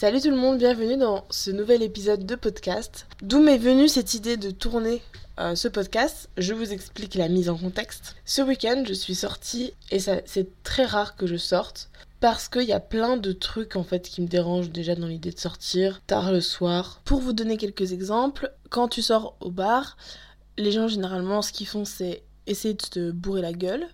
Salut tout le monde, bienvenue dans ce nouvel épisode de podcast. D'où m'est venue cette idée de tourner euh, ce podcast? Je vous explique la mise en contexte. Ce week-end, je suis sortie et c'est très rare que je sorte parce qu'il y a plein de trucs en fait qui me dérangent déjà dans l'idée de sortir tard le soir. Pour vous donner quelques exemples, quand tu sors au bar, les gens généralement ce qu'ils font c'est essayer de te bourrer la gueule.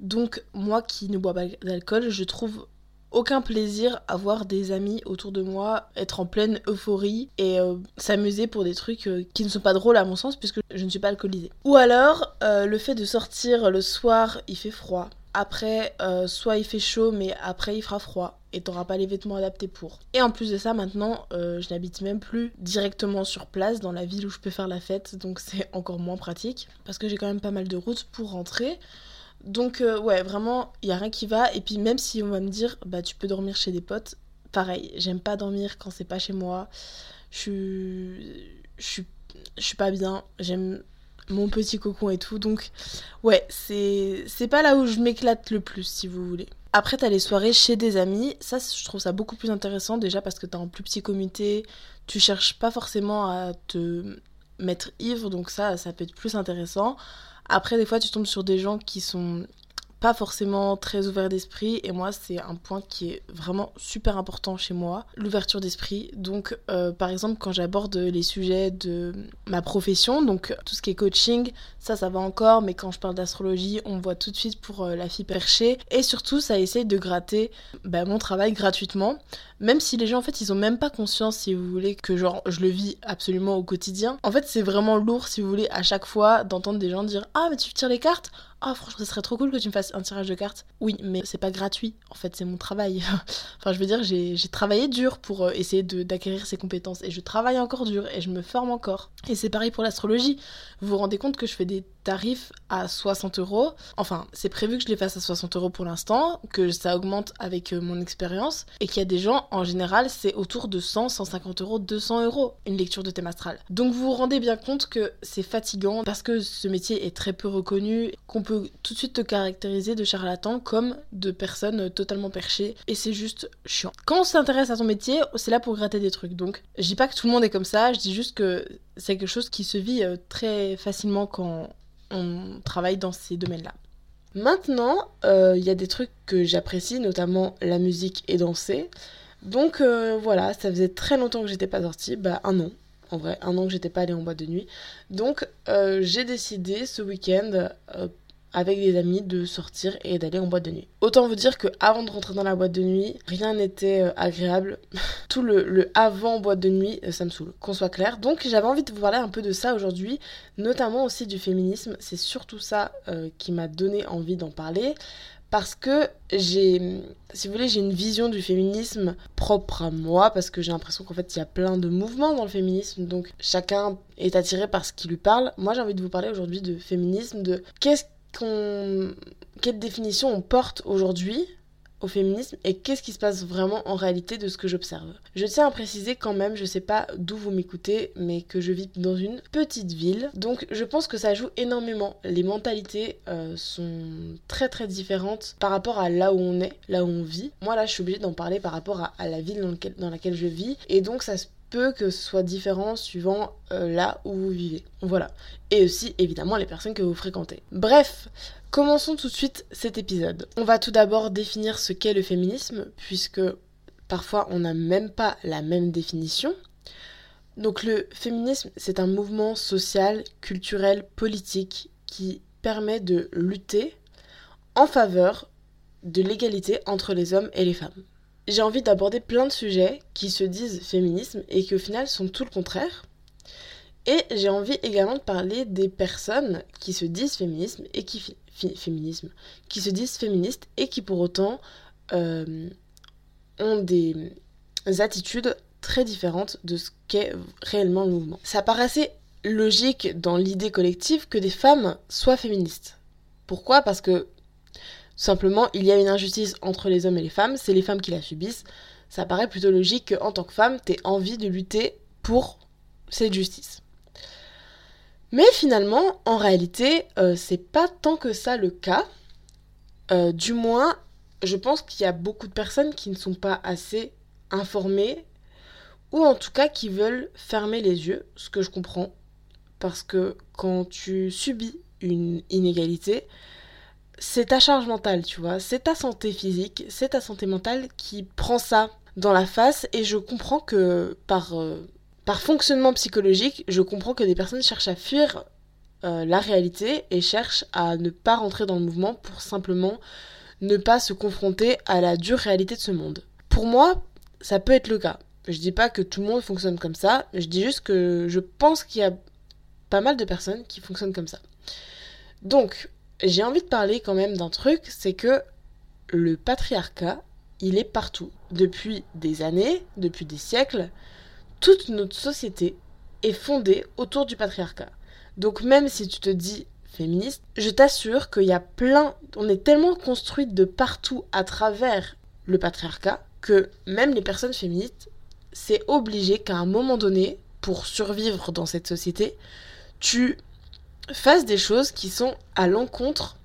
Donc moi qui ne bois pas d'alcool, je trouve aucun plaisir à voir des amis autour de moi être en pleine euphorie et euh, s'amuser pour des trucs euh, qui ne sont pas drôles à mon sens puisque je ne suis pas alcoolisée. Ou alors euh, le fait de sortir le soir, il fait froid. Après, soit il fait chaud, mais après il fera froid et t'auras pas les vêtements adaptés pour. Et en plus de ça, maintenant, je n'habite même plus directement sur place dans la ville où je peux faire la fête, donc c'est encore moins pratique parce que j'ai quand même pas mal de routes pour rentrer. Donc euh, ouais, vraiment, il y a rien qui va. Et puis même si on va me dire, bah tu peux dormir chez des potes, pareil, j'aime pas dormir quand c'est pas chez moi. Je suis, je pas bien. J'aime mon petit cocon et tout. Donc ouais, c'est, c'est pas là où je m'éclate le plus, si vous voulez. Après, t'as les soirées chez des amis. Ça, je trouve ça beaucoup plus intéressant déjà parce que t'es en plus petit comité. Tu cherches pas forcément à te mettre ivre, donc ça, ça peut être plus intéressant. Après, des fois, tu tombes sur des gens qui sont pas forcément très ouverts d'esprit et moi c'est un point qui est vraiment super important chez moi l'ouverture d'esprit. Donc euh, par exemple quand j'aborde les sujets de ma profession donc tout ce qui est coaching ça ça va encore mais quand je parle d'astrologie on voit tout de suite pour euh, la fille perchée. Et surtout ça essaye de gratter bah, mon travail gratuitement même si les gens en fait ils ont même pas conscience si vous voulez que genre je le vis absolument au quotidien. En fait c'est vraiment lourd si vous voulez à chaque fois d'entendre des gens dire ah mais tu tires les cartes ah franchement ce serait trop cool que tu me fasses un tirage de cartes. Oui mais c'est pas gratuit en fait c'est mon travail. enfin je veux dire j'ai travaillé dur pour euh, essayer d'acquérir ces compétences et je travaille encore dur et je me forme encore. Et c'est pareil pour l'astrologie. Vous vous rendez compte que je fais des tarifs à 60 euros. Enfin, c'est prévu que je les fasse à 60 euros pour l'instant, que ça augmente avec euh, mon expérience, et qu'il y a des gens, en général, c'est autour de 100, 150 euros, 200 euros une lecture de thème astral. Donc vous vous rendez bien compte que c'est fatigant parce que ce métier est très peu reconnu, qu'on peut tout de suite te caractériser de charlatan comme de personnes totalement perchées, et c'est juste chiant. Quand on s'intéresse à ton métier, c'est là pour gratter des trucs. Donc je dis pas que tout le monde est comme ça, je dis juste que c'est quelque chose qui se vit euh, très facilement quand on travaille dans ces domaines-là. Maintenant, euh, il y a des trucs que j'apprécie, notamment la musique et danser. Donc euh, voilà, ça faisait très longtemps que j'étais pas sortie, bah un an, en vrai, un an que j'étais pas allée en boîte de nuit. Donc euh, j'ai décidé ce week-end avec des amis de sortir et d'aller en boîte de nuit. Autant vous dire que avant de rentrer dans la boîte de nuit, rien n'était euh, agréable. Tout le, avant boîte de nuit, euh, ça me saoule, qu'on soit clair. Donc j'avais envie de vous parler un peu de ça aujourd'hui, notamment aussi du féminisme. C'est surtout ça euh, qui m'a donné envie d'en parler. Parce que j'ai, si vous voulez, j'ai une vision du féminisme propre à moi, parce que j'ai l'impression qu'en fait il y a plein de mouvements dans le féminisme, donc chacun est attiré par ce qui lui parle. Moi j'ai envie de vous parler aujourd'hui de féminisme, de qu'est-ce quelle définition on porte aujourd'hui au féminisme et qu'est-ce qui se passe vraiment en réalité de ce que j'observe? Je tiens à préciser quand même, je sais pas d'où vous m'écoutez, mais que je vis dans une petite ville, donc je pense que ça joue énormément. Les mentalités euh, sont très très différentes par rapport à là où on est, là où on vit. Moi là, je suis obligée d'en parler par rapport à, la ville dans, dans laquelle je vis, et donc ça se peut que ce soit différent suivant euh, là où vous vivez. Voilà. Et aussi, évidemment, les personnes que vous fréquentez. Bref, commençons tout de suite cet épisode. On va tout d'abord définir ce qu'est le féminisme, puisque parfois on n'a même pas la même définition. Donc le féminisme, c'est un mouvement social, culturel, politique qui permet de lutter en faveur de l'égalité entre les hommes et les femmes j'ai envie d'aborder plein de sujets qui se disent féminisme et qui au final sont tout le contraire. Et j'ai envie également de parler des personnes qui se disent féminisme et qui féminisme, qui se disent féministes et qui pour autant euh, ont des attitudes très différentes de ce qu'est réellement le mouvement. Ça paraissait logique dans l'idée collective que des femmes soient féministes. Pourquoi? Parce que Simplement, il y a une injustice entre les hommes et les femmes, c'est les femmes qui la subissent. Ça paraît plutôt logique qu'en tant que femme, t'aies envie de lutter pour cette justice. Mais finalement, en réalité, euh, c'est pas tant que ça le cas. Euh, du moins, je pense qu'il y a beaucoup de personnes qui ne sont pas assez informées ou en tout cas qui veulent fermer les yeux, ce que je comprends, parce que quand tu subis une inégalité, c'est ta charge mentale, tu vois, c'est ta santé physique, c'est ta santé mentale qui prend ça dans la face, et je comprends que par, euh, fonctionnement psychologique, je comprends que des personnes cherchent à fuir euh, la réalité et cherchent à ne pas rentrer dans le mouvement pour simplement ne pas se confronter à la dure réalité de ce monde. Pour moi, ça peut être le cas. Je dis pas que tout le monde fonctionne comme ça, je dis juste que je pense qu'il y a pas mal de personnes qui fonctionnent comme ça. Donc, j'ai envie de parler quand même d'un truc, c'est que le patriarcat, il est partout. Depuis des années, depuis des siècles, toute notre société est fondée autour du patriarcat. Donc même si tu te dis féministe, je t'assure qu'il y a plein, on est tellement construite de partout à travers le patriarcat que même les personnes féministes, c'est obligé qu'à un moment donné, pour survivre dans cette société, tu fasses des choses qui sont à l'encontre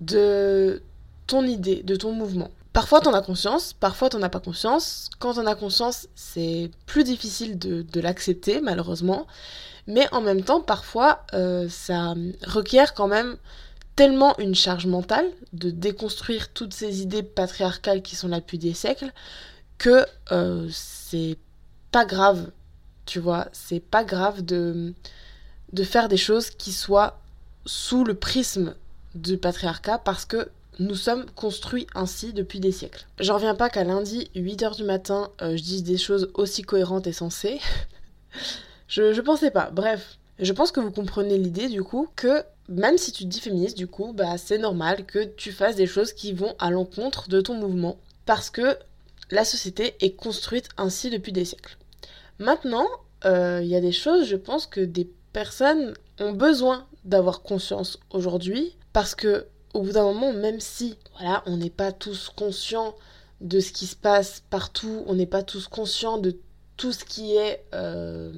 de ton idée, de ton mouvement. Parfois t'en as conscience, parfois t'en as pas conscience. Quand t'en as conscience, c'est plus difficile de, de l'accepter malheureusement. Mais en même temps, parfois, euh, ça requiert quand même tellement une charge mentale de déconstruire toutes ces idées patriarcales qui sont là depuis des siècles que euh, c'est pas grave, tu vois, c'est pas grave de, de faire des choses qui soient sous le prisme du patriarcat parce que nous sommes construits ainsi depuis des siècles. J'en reviens pas qu'à lundi, 8h du matin, euh, je dise des choses aussi cohérentes et sensées. je, je pensais pas. Bref, je pense que vous comprenez l'idée du coup que même si tu te dis féministe, du coup, bah c'est normal que tu fasses des choses qui vont à l'encontre de ton mouvement parce que la société est construite ainsi depuis des siècles. Maintenant, il euh, y a des choses, je pense que des personnes ont besoin d'avoir conscience aujourd'hui parce que au bout d'un moment, même si voilà, on n'est pas tous conscients de ce qui se passe partout, on n'est pas tous conscients de tout ce qui est euh,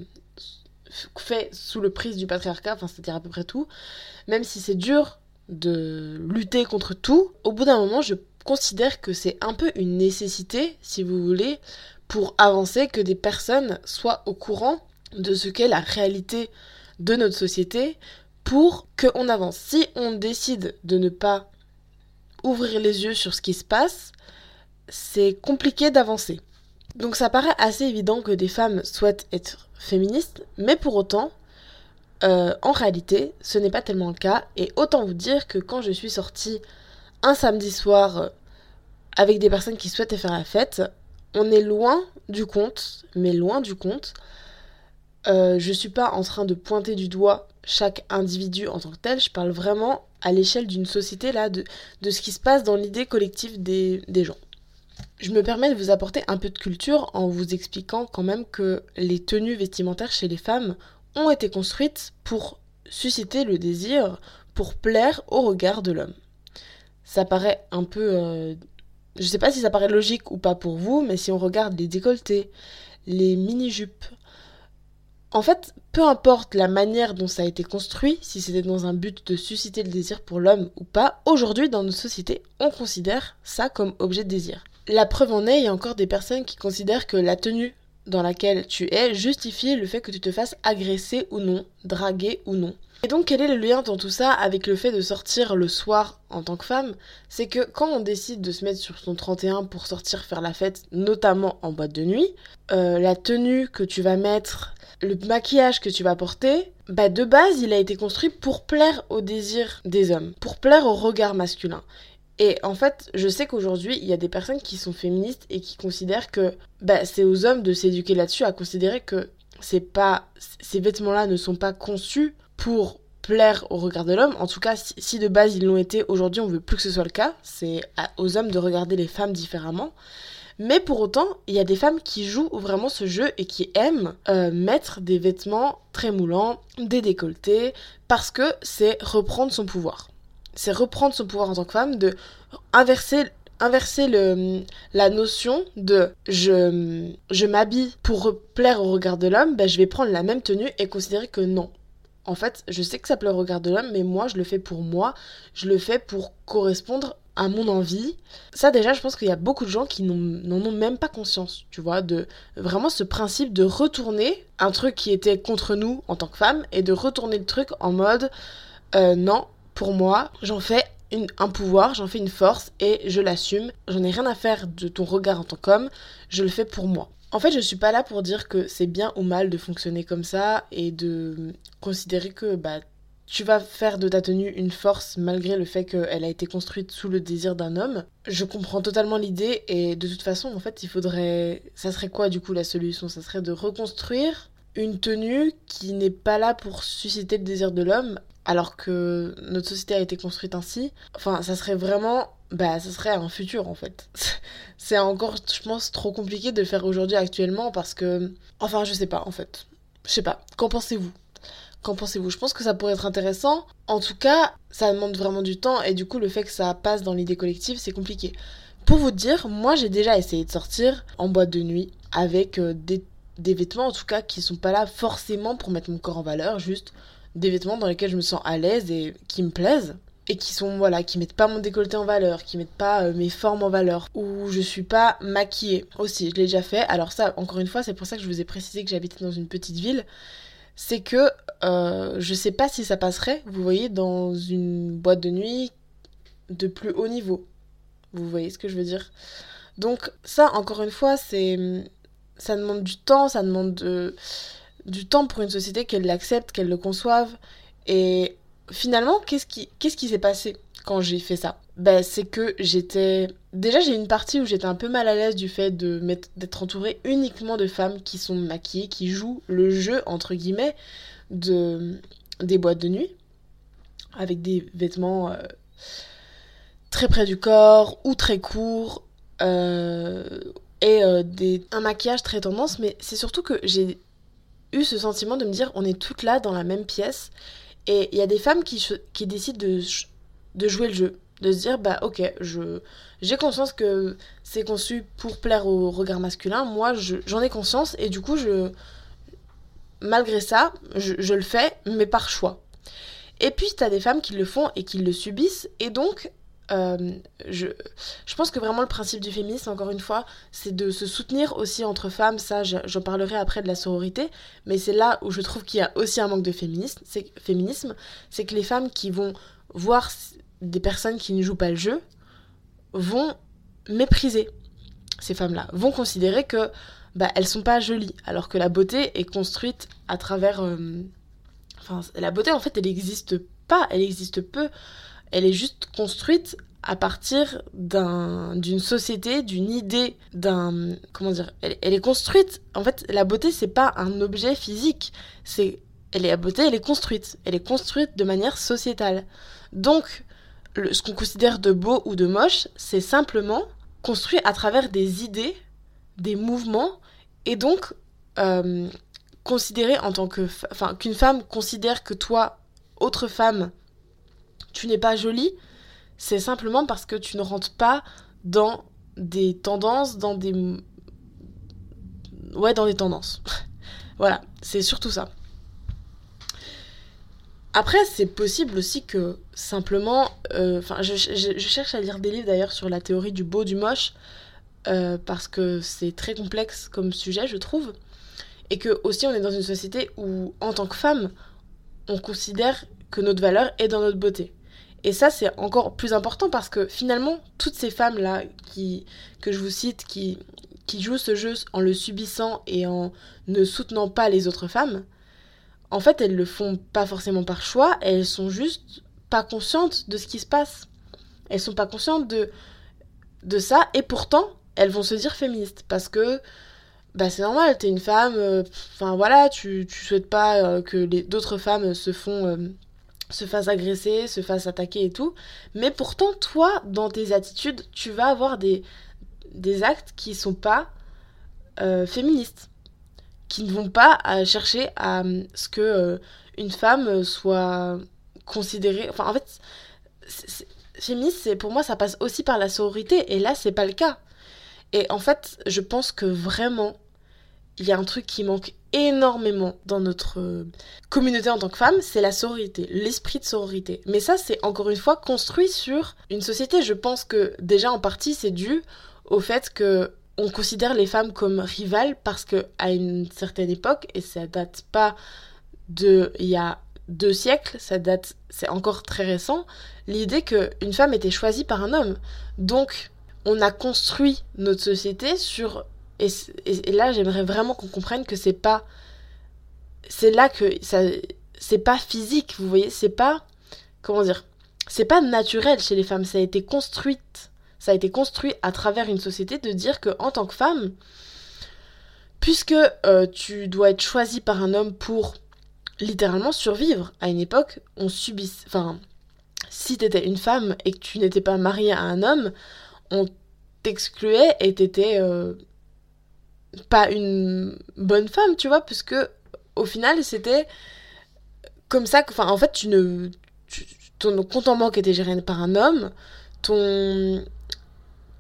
fait sous le prisme du patriarcat, enfin c'est-à-dire à peu près tout, même si c'est dur de lutter contre tout, au bout d'un moment, je considère que c'est un peu une nécessité, si vous voulez, pour avancer, que des personnes soient au courant de ce qu'est la réalité de notre société pour qu'on avance. Si on décide de ne pas ouvrir les yeux sur ce qui se passe, c'est compliqué d'avancer. Donc ça paraît assez évident que des femmes souhaitent être féministes, mais pour autant, euh, en réalité, ce n'est pas tellement le cas. Et autant vous dire que quand je suis sortie un samedi soir euh, avec des personnes qui souhaitaient faire la fête, on est loin du compte, mais loin du compte. Euh, je suis pas en train de pointer du doigt chaque individu en tant que tel, je parle vraiment à l'échelle d'une société là, de, ce qui se passe dans l'idée collective des, des gens. Je me permets de vous apporter un peu de culture en vous expliquant quand même que les tenues vestimentaires chez les femmes ont été construites pour susciter le désir, pour plaire au regard de l'homme. Ça paraît un peu... Euh, je sais pas si ça paraît logique ou pas pour vous, mais si on regarde les décolletés, les mini-jupes, en fait, peu importe la manière dont ça a été construit, si c'était dans un but de susciter le désir pour l'homme ou pas, aujourd'hui dans nos sociétés, on considère ça comme objet de désir. La preuve en est, il y a encore des personnes qui considèrent que la tenue dans laquelle tu es justifie le fait que tu te fasses agresser ou non, draguer ou non. Et donc quel est le lien dans tout ça avec le fait de sortir le soir en tant que femme? C'est que quand on décide de se mettre sur son 31 pour sortir faire la fête, notamment en boîte de nuit, euh, la tenue que tu vas mettre, le maquillage que tu vas porter, bah de base il a été construit pour plaire au désir des hommes, pour plaire au regard masculin. Et en fait, je sais qu'aujourd'hui, il y a des personnes qui sont féministes et qui considèrent que bah, c'est aux hommes de s'éduquer là-dessus, à considérer que c'est pas ces vêtements-là ne sont pas conçus pour plaire au regard de l'homme. En tout cas, si, de base ils l'ont été, aujourd'hui on veut plus que ce soit le cas. C'est aux hommes de regarder les femmes différemment. Mais pour autant, il y a des femmes qui jouent vraiment ce jeu et qui aiment euh, mettre des vêtements très moulants, des décolletés, parce que c'est reprendre son pouvoir c'est reprendre son pouvoir en tant que femme, de inverser la notion de je, je m'habille pour plaire au regard de l'homme, ben je vais prendre la même tenue et considérer que non. En fait, je sais que ça plaît au regard de l'homme, mais moi, je le fais pour moi. Je le fais pour correspondre à mon envie. Ça déjà, je pense qu'il y a beaucoup de gens qui n'en ont même pas conscience, tu vois, de vraiment ce principe de retourner un truc qui était contre nous en tant que femme et de retourner le truc en mode euh, non, pour moi, j'en fais un pouvoir, j'en fais une force et je l'assume. J'en ai rien à faire de ton regard en tant qu'homme, je le fais pour moi. En fait, je suis pas là pour dire que c'est bien ou mal de fonctionner comme ça et de considérer que bah tu vas faire de ta tenue une force malgré le fait qu'elle a été construite sous le désir d'un homme. Je comprends totalement l'idée et de toute façon, en fait, il faudrait. Ça serait quoi du coup la solution? Ça serait de reconstruire une tenue qui n'est pas là pour susciter le désir de l'homme alors que notre société a été construite ainsi. Enfin, ça serait vraiment. Bah, ça serait un futur en fait. C'est encore, je pense, trop compliqué de le faire aujourd'hui actuellement parce que. Enfin, je sais pas en fait. Je sais pas. Qu'en pensez-vous? Qu'en pensez-vous? Je pense que ça pourrait être intéressant. En tout cas, ça demande vraiment du temps et du coup, le fait que ça passe dans l'idée collective, c'est compliqué. Pour vous dire, moi j'ai déjà essayé de sortir en boîte de nuit avec euh, des, vêtements en tout cas qui sont pas là forcément pour mettre mon corps en valeur, juste des vêtements dans lesquels je me sens à l'aise et qui me plaisent et qui sont voilà qui mettent pas mon décolleté en valeur, qui mettent pas euh, mes formes en valeur ou je suis pas maquillée aussi, je l'ai déjà fait. Alors ça encore une fois, c'est pour ça que je vous ai précisé que j'habitais dans une petite ville c'est que euh, je sais pas si ça passerait, vous voyez, dans une boîte de nuit de plus haut niveau. Vous voyez ce que je veux dire? Donc ça, encore une fois, c'est ça demande du temps, ça demande du temps pour une société qu'elle l'accepte, qu'elle le conçoive. Et finalement, qu'est-ce qui qu'est-ce qui s'est passé quand j'ai fait ça? Ben, c'est que j'étais déjà j'ai une partie où j'étais un peu mal à l'aise du fait d'être entourée uniquement de femmes qui sont maquillées, qui jouent le jeu entre guillemets de des boîtes de nuit avec des vêtements euh, très près du corps ou très courts euh, et euh, des, un maquillage très tendance mais c'est surtout que j'ai eu ce sentiment de me dire on est toutes là dans la même pièce et il y a des femmes qui, qui décident de, de jouer le jeu de se dire bah ok je j'ai conscience que c'est conçu pour plaire au regard masculin moi j'en ai conscience et du coup je malgré ça je, le fais mais par choix et puis t'as des femmes qui le font et qui le subissent et donc euh, je, je pense que vraiment le principe du féminisme, encore une fois, c'est de se soutenir aussi entre femmes. Ça, j'en parlerai après de la sororité, mais c'est là où je trouve qu'il y a aussi un manque de féminisme. Féminisme, c'est que les femmes qui vont voir des personnes qui ne jouent pas le jeu vont mépriser ces femmes-là, vont considérer que bah, elles sont pas jolies, alors que la beauté est construite à travers. Euh, enfin, la beauté en fait, elle n'existe pas, elle existe peu, elle est juste construite à partir d'une société, d'une idée, d'un comment dire, elle, est construite. En fait, la beauté c'est pas un objet physique, c'est elle est la beauté, elle est construite, elle est construite de manière sociétale. Donc ce qu'on considère de beau ou de moche, c'est simplement construit à travers des idées, des mouvements, et donc euh, considérer en tant que, enfin, qu'une femme considère que toi, autre femme, tu n'es pas jolie, c'est simplement parce que tu ne rentres pas dans des tendances, dans des, ouais, dans des tendances. voilà, c'est surtout ça. Après, c'est possible aussi que simplement, euh, enfin, je, cherche à lire des livres d'ailleurs sur la théorie du beau, du moche, euh, parce que c'est très complexe comme sujet, je trouve, et que aussi on est dans une société où, en tant que femme, on considère que notre valeur est dans notre beauté. Et ça, c'est encore plus important parce que finalement, toutes ces femmes-là qui, que je vous cite, qui, qui jouent ce jeu en le subissant et en ne soutenant pas les autres femmes, en fait, elles le font pas forcément par choix, elles sont juste pas conscientes de ce qui se passe. Elles sont pas conscientes de, de ça, et pourtant, elles vont se dire féministes, parce que bah c'est normal, t'es une femme, euh, enfin voilà, tu, tu souhaites pas euh, que d'autres femmes se font... Euh, se fassent agresser, se fassent attaquer et tout. Mais pourtant, toi, dans tes attitudes, tu vas avoir des, des actes qui sont pas féministes qui ne vont pas chercher à euh, ce que euh, une femme soit considérée. Enfin, en fait, féministe, pour moi, ça passe aussi par la sororité, et là, c'est pas le cas. Et en fait, je pense que vraiment, il y a un truc qui manque énormément dans notre euh, communauté en tant que femme, c'est la sororité, l'esprit de sororité. Mais ça, c'est encore une fois construit sur une société. Je pense que déjà en partie, c'est dû au fait que on considère les femmes comme rivales parce que à une certaine époque, et ça date pas de il y a deux siècles, ça date, c'est encore très récent, l'idée qu'une femme était choisie par un homme. Donc, on a construit notre société sur et, là j'aimerais vraiment qu'on comprenne que c'est pas c'est là que ça c'est pas physique vous voyez c'est pas comment dire c'est pas naturel chez les femmes ça a été construite ça a été construit à travers une société de dire que en tant que femme puisque euh, tu dois être choisie par un homme pour littéralement survivre à une époque on subit enfin si t'étais une femme et que tu n'étais pas mariée à un homme on t'excluait et t'étais euh, pas une bonne femme, tu vois, puisque au final c'était comme ça que, enfin, en fait, tu ne, ton compte en banque était géré par un homme, ton,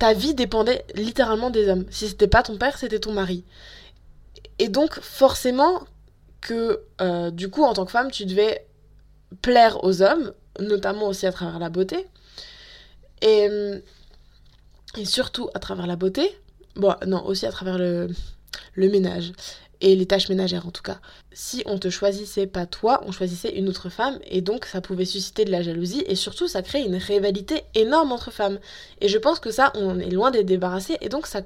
ta vie dépendait littéralement des hommes. Si c'était pas ton père, c'était ton mari. Et donc, forcément, que euh, du coup, en tant que femme, tu devais plaire aux hommes, notamment aussi à travers la beauté. Et et surtout à travers la beauté. Bon, non, aussi à travers le, le ménage et les tâches ménagères en tout cas. Si on te choisissait pas toi, on choisissait une autre femme et donc ça pouvait susciter de la jalousie et surtout ça crée une rivalité énorme entre femmes. Et je pense que ça, on est loin d'être débarrassé et donc ça...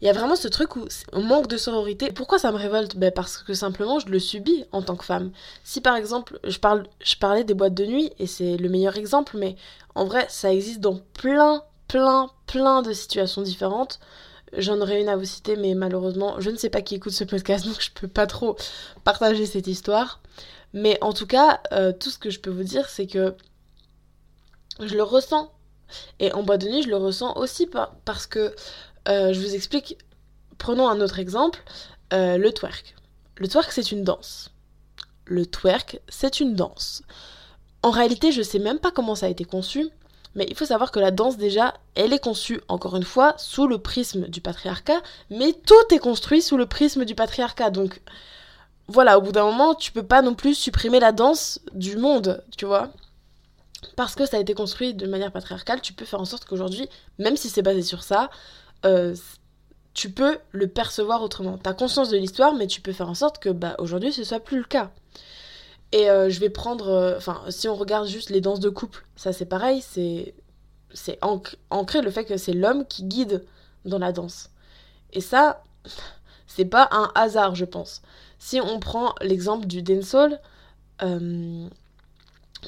Il y a vraiment ce truc où on manque de sororité. Pourquoi ça me révolte? Ben Parce que simplement je le subis en tant que femme. Si par exemple, je, parle, je parlais des boîtes de nuit et c'est le meilleur exemple, mais en vrai ça existe dans plein plein, plein de situations différentes. J'en aurais une à vous citer, mais malheureusement, je ne sais pas qui écoute ce podcast, donc je peux pas trop partager cette histoire. Mais en tout cas, euh, tout ce que je peux vous dire, c'est que je le ressens. Et en boîte de nuit, je le ressens aussi parce que, euh, je vous explique, prenons un autre exemple, euh, le twerk. Le twerk, c'est une danse. Le twerk, c'est une danse. En réalité, je sais même pas comment ça a été conçu. Mais il faut savoir que la danse, déjà, elle est conçue, encore une fois, sous le prisme du patriarcat, mais tout est construit sous le prisme du patriarcat. Donc, voilà, au bout d'un moment, tu peux pas non plus supprimer la danse du monde, tu vois. Parce que ça a été construit de manière patriarcale, tu peux faire en sorte qu'aujourd'hui, même si c'est basé sur ça, euh, tu peux le percevoir autrement. Tu as conscience de l'histoire, mais tu peux faire en sorte que bah, aujourd'hui ce soit plus le cas. Et euh, je vais prendre. Euh, enfin, si on regarde juste les danses de couple, ça c'est pareil, c'est. C'est ancré le fait que c'est l'homme qui guide dans la danse. Et ça, c'est pas un hasard, je pense. Si on prend l'exemple du dancehall, euh,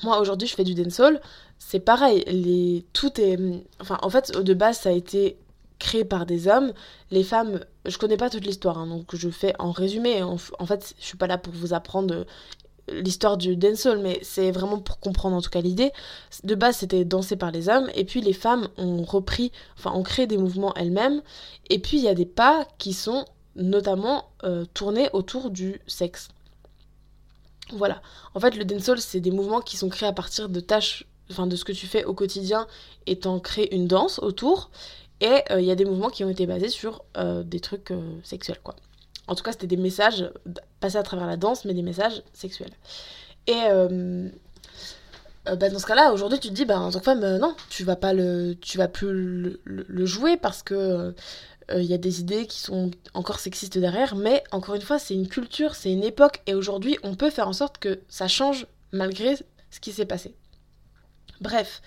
moi aujourd'hui je fais du dancehall, c'est pareil, les, tout est... Enfin en fait de base ça a été créé par des hommes, les femmes, je connais pas toute l'histoire, hein, donc je fais en résumé, en, en, fait je suis pas là pour vous apprendre l'histoire du dancehall, mais c'est vraiment pour comprendre en tout cas l'idée. De base, c'était dansé par les hommes, et puis les femmes ont repris, enfin, ont créé des mouvements elles-mêmes, et puis il y a des pas qui sont notamment euh, tournés autour du sexe. Voilà. En fait, le dancehall, c'est des mouvements qui sont créés à partir de tâches, enfin, de ce que tu fais au quotidien, et t'en crées une danse autour, et euh, il y a des mouvements qui ont été basés sur euh, des trucs sexuels, quoi. En tout cas, c'était des messages passés à travers la danse, mais des messages sexuels. Et euh, euh, bah, dans ce cas-là, aujourd'hui, tu te dis, bah, en tant que femme, euh, non, tu vas pas le, tu vas plus le, jouer parce que il y a des idées qui sont encore sexistes derrière. Mais encore une fois, c'est une culture, c'est une époque, et aujourd'hui, on peut faire en sorte que ça change malgré ce qui s'est passé. Bref,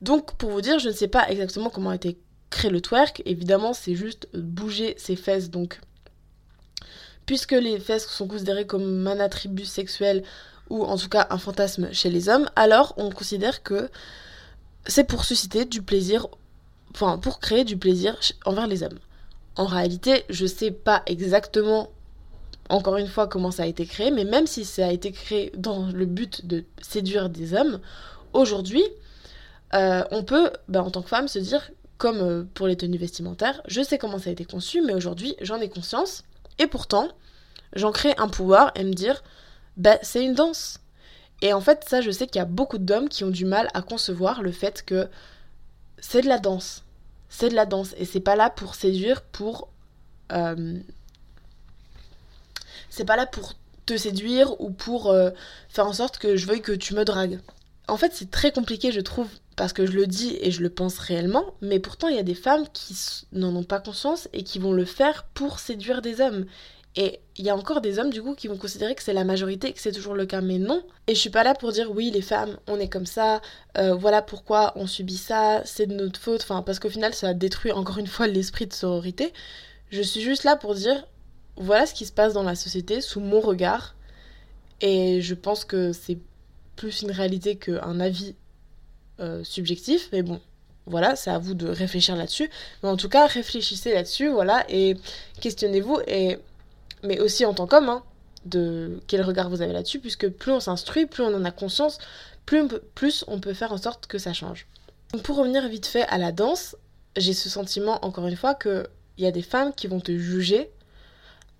donc pour vous dire, je ne sais pas exactement comment a été créé le twerk. Évidemment, c'est juste bouger ses fesses, donc puisque les fesses sont considérées comme un attribut sexuel ou en tout cas un fantasme chez les hommes, alors on considère que c'est pour susciter du plaisir, enfin pour créer du plaisir envers les hommes. En réalité, je sais pas exactement encore une fois comment ça a été créé, mais même si ça a été créé dans le but de séduire des hommes, aujourd'hui, euh, on peut, bah, en tant que femme, se dire, comme euh, pour les tenues vestimentaires, je sais comment ça a été conçu, mais aujourd'hui, j'en ai conscience, et pourtant, j'en crée un pouvoir et me dire, bah, c'est une danse. Et en fait, ça, je sais qu'il y a beaucoup d'hommes qui ont du mal à concevoir le fait que c'est de la danse. C'est de la danse. Et c'est pas là pour séduire, pour. Euh, c'est pas là pour te séduire ou pour euh, faire en sorte que je veuille que tu me dragues. En fait, c'est très compliqué, je trouve, parce que je le dis et je le pense réellement, mais pourtant il y a des femmes qui n'en ont pas conscience et qui vont le faire pour séduire des hommes. Et il y a encore des hommes du coup qui vont considérer que c'est la majorité que c'est toujours le cas, mais non. Et je suis pas là pour dire oui les femmes on est comme ça, euh, voilà pourquoi on subit ça, c'est de notre faute, enfin parce qu'au final ça détruit encore une fois l'esprit de sororité. Je suis juste là pour dire voilà ce qui se passe dans la société sous mon regard et je pense que c'est plus une réalité qu'un avis euh, subjectif, mais bon, voilà, c'est à vous de réfléchir là-dessus. Mais en tout cas, réfléchissez là-dessus, voilà, et questionnez-vous. Et mais aussi en tant qu'homme, hein, de quel regard vous avez là-dessus, puisque plus on s'instruit, plus on en a conscience, plus on, peut, plus on peut faire en sorte que ça change. Donc pour revenir vite fait à la danse, j'ai ce sentiment, encore une fois, qu'il y a des femmes qui vont te juger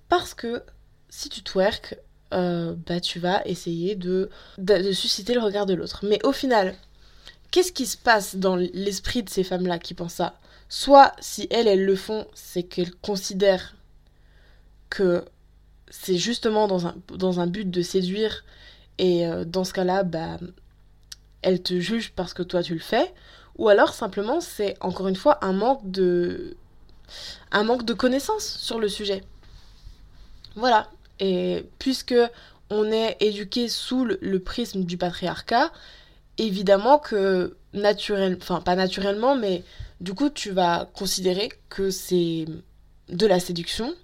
parce que si tu twerks, euh, bah tu vas essayer de, de susciter le regard de l'autre. Mais au final, qu'est-ce qui se passe dans l'esprit de ces femmes-là qui pensent ça? Soit si elles, elles le font, c'est qu'elles considèrent que c'est justement dans un, but de séduire et euh, dans ce cas-là, bah, elle te juge parce que toi tu le fais, ou alors simplement c'est encore une fois un manque de un manque de connaissances sur le sujet. Voilà. Et puisque on est éduqué sous le, prisme du patriarcat, évidemment que naturellement, enfin pas naturellement, mais du coup tu vas considérer que c'est de la séduction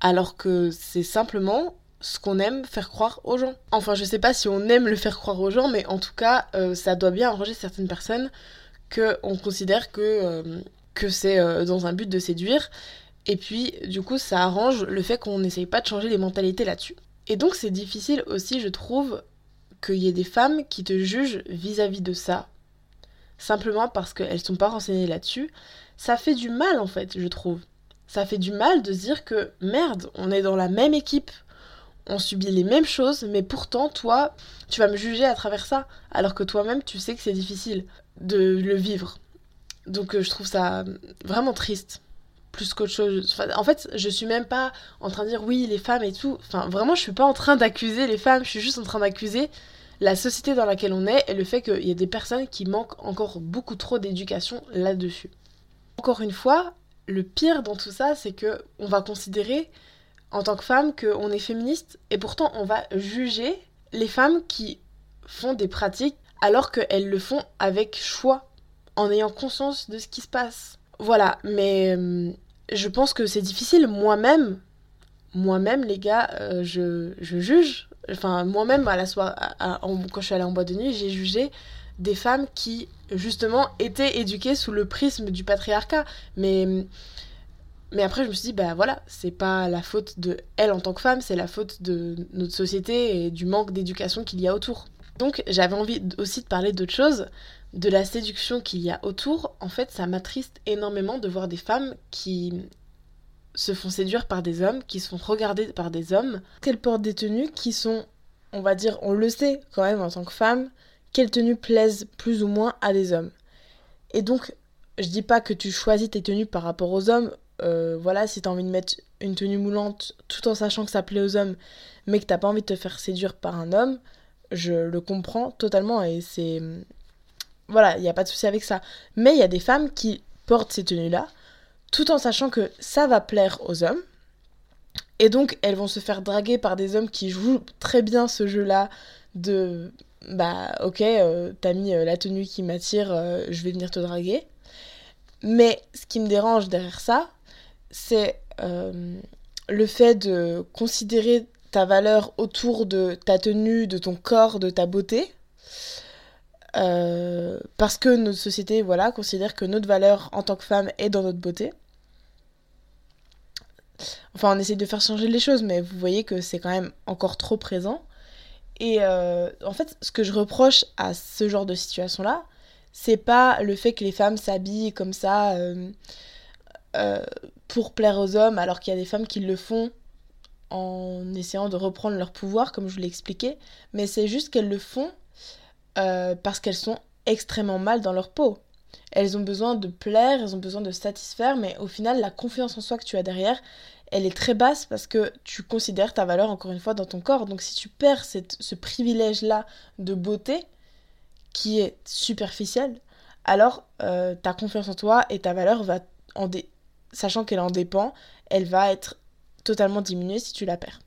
alors que c'est simplement ce qu'on aime faire croire aux gens. Enfin, je sais pas si on aime le faire croire aux gens, mais en tout cas, euh, ça doit bien arranger certaines personnes que on considère que, euh, que c'est euh, dans un but de séduire. Et puis, du coup, ça arrange le fait qu'on n'essaye pas de changer les mentalités là-dessus. Et donc, c'est difficile aussi, je trouve, qu'il y ait des femmes qui te jugent vis-à-vis -vis de ça, simplement parce qu'elles sont pas renseignées là-dessus. Ça fait du mal, en fait, je trouve ça fait du mal de se dire que merde, on est dans la même équipe, on subit les mêmes choses, mais pourtant toi, tu vas me juger à travers ça, alors que toi-même tu sais que c'est difficile de le vivre. Donc euh, je trouve ça vraiment triste, plus qu'autre chose. en fait, je suis même pas en train de dire oui, les femmes et tout. Enfin, vraiment, je suis pas en train d'accuser les femmes, je suis juste en train d'accuser la société dans laquelle on est et le fait qu'il y a des personnes qui manquent encore beaucoup trop d'éducation là-dessus. Encore une fois, le pire dans tout ça, c'est que on va considérer en tant que femme qu'on est féministe et pourtant on va juger les femmes qui font des pratiques alors qu'elles le font avec choix, en ayant conscience de ce qui se passe. Voilà, mais euh, je pense que c'est difficile. Moi-même, moi-même, les gars, euh, je, juge. Enfin, moi-même, à la soirée, quand je suis allée en boîte de nuit, j'ai jugé des femmes qui justement étaient éduquées sous le prisme du patriarcat. Mais, mais après, je me suis dit, bah voilà, c'est pas la faute de elle en tant que femme, c'est la faute de notre société et du manque d'éducation qu'il y a autour. Donc j'avais envie aussi de parler d'autre chose, de la séduction qu'il y a autour. En fait, ça m'attriste énormément de voir des femmes qui se font séduire par des hommes, qui se font regarder par des hommes, qu'elles portent des tenues qui sont, on va dire, on le sait quand même en tant que femme, quelles tenues plaisent plus ou moins à des hommes. Et donc, je dis pas que tu choisis tes tenues par rapport aux hommes. Euh, voilà, si t'as envie de mettre une tenue moulante tout en sachant que ça plaît aux hommes, mais que t'as pas envie de te faire séduire par un homme, je le comprends totalement et c'est. Voilà, il n'y a pas de souci avec ça. Mais il y a des femmes qui portent ces tenues-là tout en sachant que ça va plaire aux hommes. Et donc, elles vont se faire draguer par des hommes qui jouent très bien ce jeu-là de bah ok, euh, t'as mis euh, la tenue qui m'attire, euh, je vais venir te draguer. Mais ce qui me dérange derrière ça, c'est le fait de considérer ta valeur autour de ta tenue, de ton corps, de ta beauté. parce que notre société voilà, considère que notre valeur en tant que femme est dans notre beauté. Enfin, on essaie de faire changer les choses, mais vous voyez que c'est quand même encore trop présent. Et euh, en fait, ce que je reproche à ce genre de situation-là, c'est pas le fait que les femmes s'habillent comme ça euh, euh, pour plaire aux hommes, alors qu'il y a des femmes qui le font en essayant de reprendre leur pouvoir, comme je vous l'ai expliqué, mais c'est juste qu'elles le font parce qu'elles sont extrêmement mal dans leur peau. Elles ont besoin de plaire, elles ont besoin de satisfaire, mais au final, la confiance en soi que tu as derrière, elle est très basse parce que tu considères ta valeur encore une fois dans ton corps. Donc si tu perds ce privilège-là de beauté, qui est superficiel, alors euh, ta confiance en toi et ta valeur va, en sachant qu'elle en dépend, elle va être totalement diminuée si tu la perds.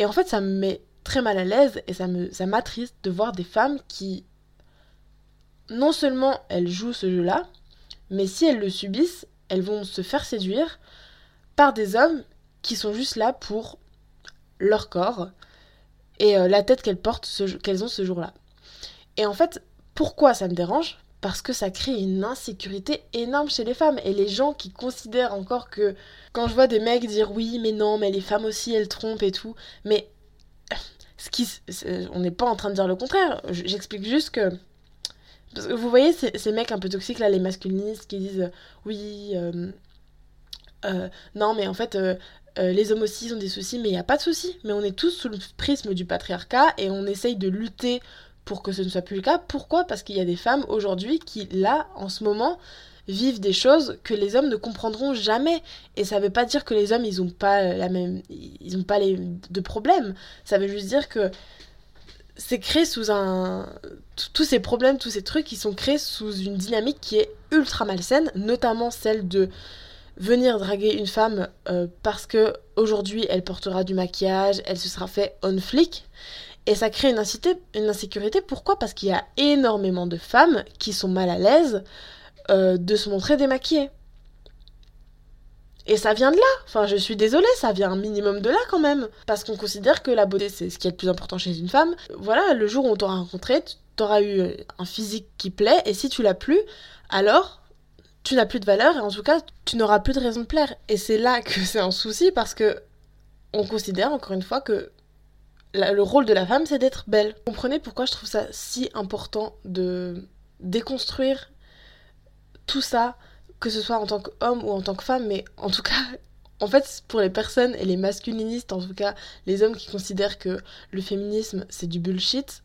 Et en fait, ça me met très mal à l'aise et ça me m'attriste de voir des femmes qui non seulement elles jouent ce jeu-là, mais si elles le subissent, elles vont se faire séduire par des hommes qui sont juste là pour leur corps et euh, la tête qu'elles portent, qu'elles ont ce jour-là. Et en fait, pourquoi ça me dérange? Parce que ça crée une insécurité énorme chez les femmes. Et les gens qui considèrent encore que quand je vois des mecs dire oui, mais non, mais les femmes aussi, elles trompent et tout, mais ce qui, on n'est pas en train de dire le contraire. J'explique juste que vous voyez ces, mecs un peu toxiques là, les masculinistes qui disent oui, euh, euh, non, mais en fait. Euh, les hommes aussi ont des soucis, mais il n'y a pas de soucis. Mais on est tous sous le prisme du patriarcat et on essaye de lutter pour que ce ne soit plus le cas. Pourquoi? Parce qu'il y a des femmes aujourd'hui qui, là, en ce moment, vivent des choses que les hommes ne comprendront jamais. Et ça ne veut pas dire que les hommes, ils n'ont pas la même, ils ont pas les de problèmes. Ça veut juste dire que c'est créé sous un, tous ces problèmes, tous ces trucs, qui sont créés sous une dynamique qui est ultra malsaine, notamment celle de venir draguer une femme euh, parce que aujourd'hui elle portera du maquillage, elle se sera fait on flic et ça crée une, une insécurité. Pourquoi? Parce qu'il y a énormément de femmes qui sont mal à l'aise euh, de se montrer démaquillées. Et ça vient de là. Enfin, je suis désolée, ça vient un minimum de là quand même. Parce qu'on considère que la beauté, c'est ce qui est le plus important chez une femme. Voilà, le jour où on t'aura rencontré, tu auras eu un physique qui plaît. Et si tu l'as plus, alors tu n'as plus de valeur. Et en tout cas, tu n'auras plus de raison de plaire. Et c'est là que c'est un souci parce que on considère encore une fois que le rôle de la femme, c'est d'être belle. Vous comprenez pourquoi je trouve ça si important de déconstruire tout ça, que ce soit en tant qu'homme ou en tant que femme, mais en tout cas, en fait, pour les personnes et les masculinistes, en tout cas, les hommes qui considèrent que le féminisme, c'est du bullshit,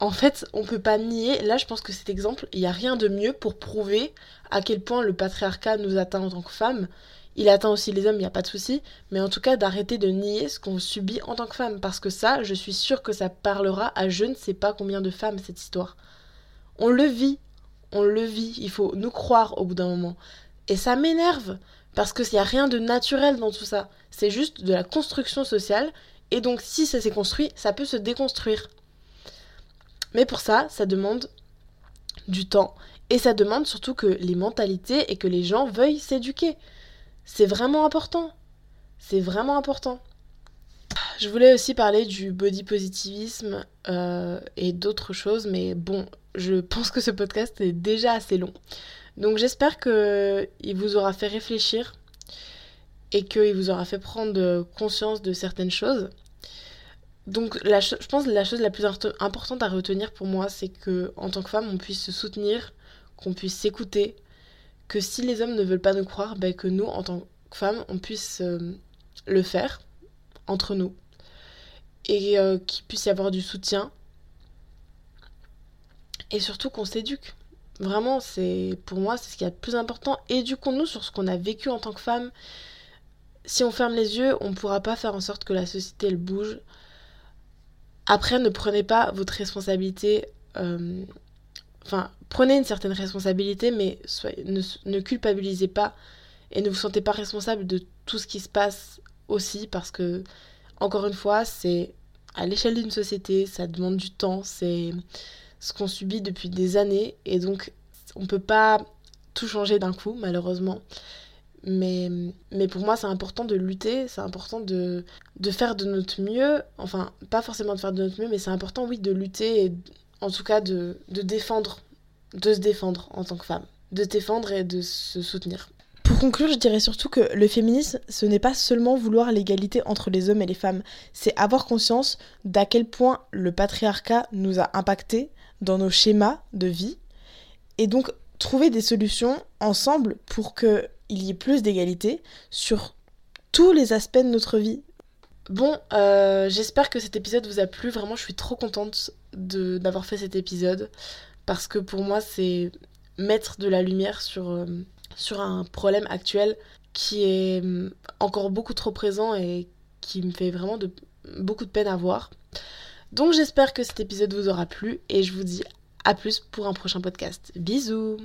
en fait, on peut pas nier, là je pense que cet exemple, il n'y a rien de mieux pour prouver à quel point le patriarcat nous atteint en tant que femmes il atteint aussi les hommes, il n'y a pas de souci, mais en tout cas d'arrêter de nier ce qu'on subit en tant que femme, parce que ça, je suis sûre que ça parlera à je ne sais pas combien de femmes cette histoire. On le vit, on le vit, il faut nous croire au bout d'un moment. Et ça m'énerve, parce qu'il n'y a rien de naturel dans tout ça, c'est juste de la construction sociale, et donc si ça s'est construit, ça peut se déconstruire. Mais pour ça, ça demande du temps, et ça demande surtout que les mentalités et que les gens veuillent s'éduquer. C'est vraiment important. C'est vraiment important. Je voulais aussi parler du body positivisme euh, et d'autres choses, mais bon, je pense que ce podcast est déjà assez long. Donc j'espère qu'il vous aura fait réfléchir et qu'il vous aura fait prendre conscience de certaines choses. Donc je pense que la chose la plus importante à retenir pour moi, c'est que en tant que femme, on puisse se soutenir, qu'on puisse s'écouter, que si les hommes ne veulent pas nous croire, ben que nous, en tant que femmes, on puisse euh, le faire entre nous. Et euh, qu'il puisse y avoir du soutien. Et surtout qu'on s'éduque. Vraiment, c'est pour moi, c'est ce qui est le plus important. Éduquons-nous sur ce qu'on a vécu en tant que femme. Si on ferme les yeux, on ne pourra pas faire en sorte que la société elle bouge. Après, ne prenez pas votre responsabilité euh, prenez une certaine responsabilité, mais ne, culpabilisez pas et ne vous sentez pas responsable de tout ce qui se passe aussi, parce que, encore une fois, c'est à l'échelle d'une société, ça demande du temps, c'est ce qu'on subit depuis des années, et donc on ne peut pas tout changer d'un coup, malheureusement. Mais, mais pour moi, c'est important de lutter, c'est important de, de faire de notre mieux. Enfin, pas forcément de faire de notre mieux, mais c'est important, oui, de lutter et en tout cas de, de défendre, de se défendre en tant que femme. De se défendre et de se soutenir. Pour conclure, je dirais surtout que le féminisme, ce n'est pas seulement vouloir l'égalité entre les hommes et les femmes, c'est avoir conscience d'à quel point le patriarcat nous a impactés dans nos schémas de vie, et donc trouver des solutions ensemble pour qu'il y ait plus d'égalité sur tous les aspects de notre vie. Bon, euh, j'espère que cet épisode vous a plu. Vraiment, je suis trop contente d'avoir fait cet épisode parce que pour moi, c'est mettre de la lumière sur, euh, un problème actuel qui est hum, encore beaucoup trop présent et qui me fait vraiment beaucoup de peine à voir. Donc j'espère que cet épisode vous aura plu et je vous dis à plus pour un prochain podcast. Bisous